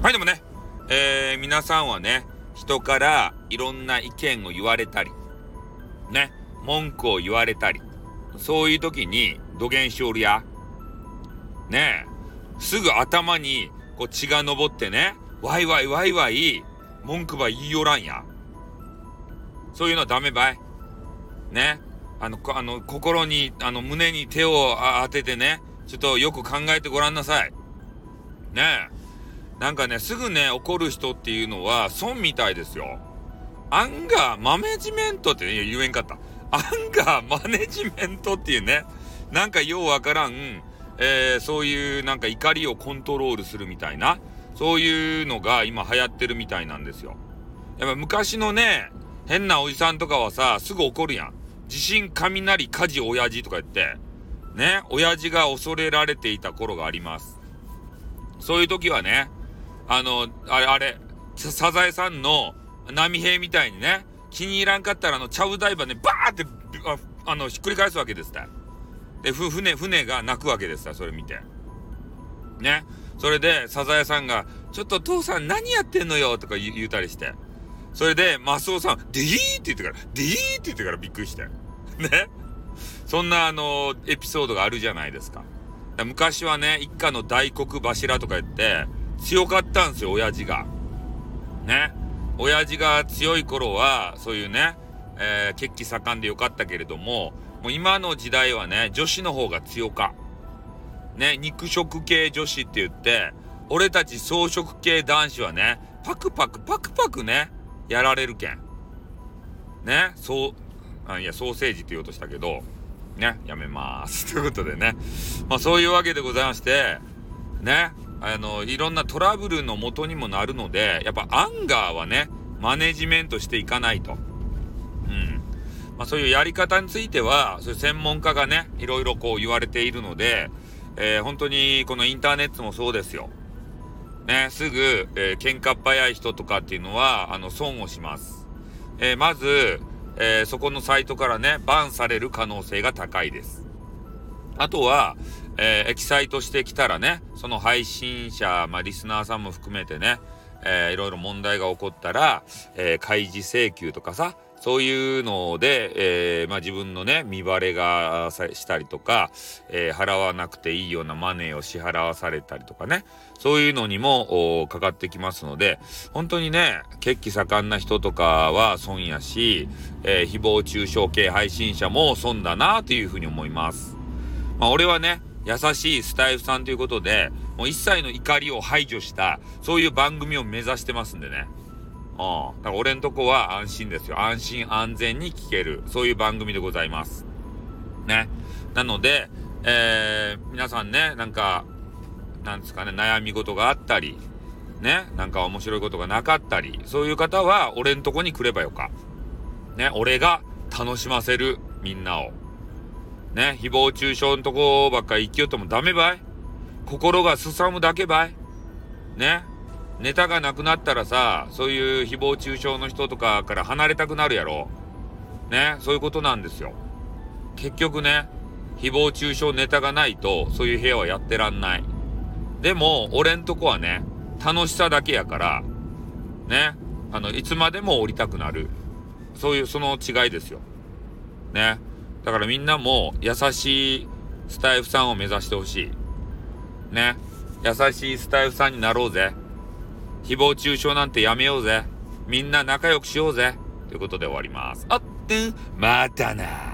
はい、でもね、えー、皆さんはね、人からいろんな意見を言われたり、ね、文句を言われたり、そういう時に土下しおるや。ねえ、すぐ頭にこう血が昇ってね、ワイワイワイワイ文句ば言いよらんや。そういうのはダメばい。ね。あの、あの、心に、あの、胸に手を当ててね、ちょっとよく考えてごらんなさい。ねえ。なんかね、すぐね、怒る人っていうのは、損みたいですよ。アンガーマネジメントって言えんかった。アンガーマネジメントっていうね、なんかようわからん、えー、そういうなんか怒りをコントロールするみたいな、そういうのが今流行ってるみたいなんですよ。やっぱ昔のね、変なおじさんとかはさ、すぐ怒るやん。地震、雷、火事、親父とか言って、ね、親父が恐れられていた頃があります。そういう時はね、あの、あれ、あれ、サザエさんの波平みたいにね、気に入らんかったらあの、ちゃぶ台場ね、バーって、あの、ひっくり返すわけですたで、ふ、船、船が泣くわけですたそれ見て。ね。それで、サザエさんが、ちょっと父さん何やってんのよ？とか言うたりして。それで、マスオさん、ディーって言ってから、ディーって言ってからびっくりして。ね。そんなあの、エピソードがあるじゃないですか。か昔はね、一家の大黒柱とか言って、強かったんですよ、親父が。ね。親父が強い頃は、そういうね、えー、血気盛んでよかったけれども、もう今の時代はね、女子の方が強か。ね、肉食系女子って言って、俺たち草食系男子はね、パクパクパクパクね、やられるけん。ね、そう、あいや、ソーセージって言おうとしたけど、ね、やめます。ということでね、まあそういうわけでございまして、ね、あの、いろんなトラブルの元にもなるので、やっぱアンガーはね、マネジメントしていかないと。うん。まあそういうやり方については、そういう専門家がね、いろいろこう言われているので、えー、本当にこのインターネットもそうですよ。ね、すぐ、えー、喧嘩っ早い人とかっていうのは、あの、損をします。えー、まず、えー、そこのサイトからね、バンされる可能性が高いです。あとは、えー、エキサイトしてきたらね、その配信者、まあ、リスナーさんも含めてね、えー、いろいろ問題が起こったら、えー、開示請求とかさ、そういうので、えー、まあ、自分のね、見バレがしたりとか、えー、払わなくていいようなマネーを支払わされたりとかね、そういうのにもかかってきますので、本当にね、血気盛んな人とかは損やし、えー、誹謗中傷系配信者も損だなというふうに思います。まあ、俺はね、優しいスタイフさんということで、もう一切の怒りを排除した、そういう番組を目指してますんでね。うん。だから俺んとこは安心ですよ。安心安全に聞ける。そういう番組でございます。ね。なので、えー、皆さんね、なんか、なんですかね、悩み事があったり、ね、なんか面白いことがなかったり、そういう方は俺んとこに来ればよか。ね、俺が楽しませる、みんなを。ね、誹謗中傷のとこばっかり生きようともダメばい？心がすさむだけばい？ね？ネタがなくなったらさ、そういう誹謗中傷の人とかから離れたくなるやろ？ね、そういうことなんですよ。結局ね、誹謗中傷ネタがないと、そういう部屋はやってらんない。でも、俺んとこはね、楽しさだけやから、ね、あの、いつまでも降りたくなる。そういう、その違いですよ。ね？だからみんなも優しいスタイフさんを目指してほしい。ね。優しいスタイフさんになろうぜ。誹謗中傷なんてやめようぜ。みんな仲良くしようぜ。ということで終わります。あってん、またな